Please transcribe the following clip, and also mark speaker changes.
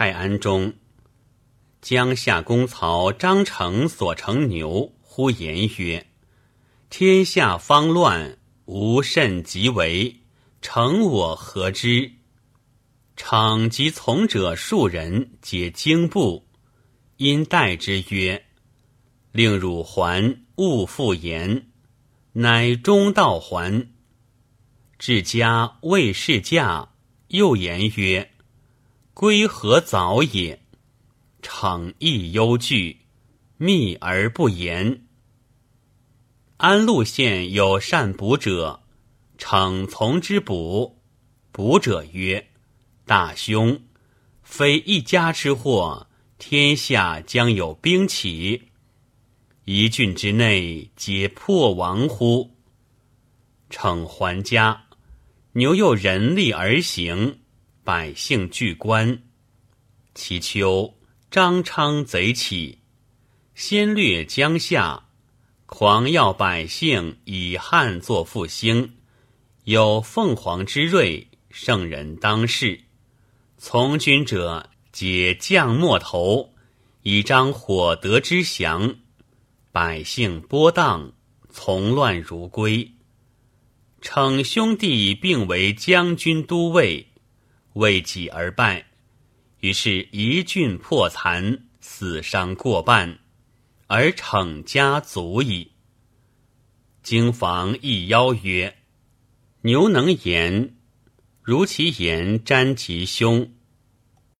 Speaker 1: 泰安中，江夏公曹张成所乘牛，呼言曰：“天下方乱，无甚即为，乘我何之？”逞及从者数人，皆惊怖，因待之曰：“令汝还，勿复言。”乃中道还。至家未试驾，又言曰：“归何早也？”逞亦忧惧，密而不言。安陆县有善卜者，逞从之卜。卜者曰：“大凶，非一家之祸，天下将有兵起。一郡之内，皆破亡乎？”逞还家。牛又人力而行，百姓惧观。其秋，张昌贼起，先掠江夏，狂要百姓以汉作复兴。有凤凰之瑞，圣人当世。从军者皆降末头，以彰火德之祥。百姓波荡，从乱如归。逞兄弟并为将军都尉，为己而败，于是一郡破残，死伤过半，而逞家足矣。经房亦邀曰：“牛能言，如其言沾其胸，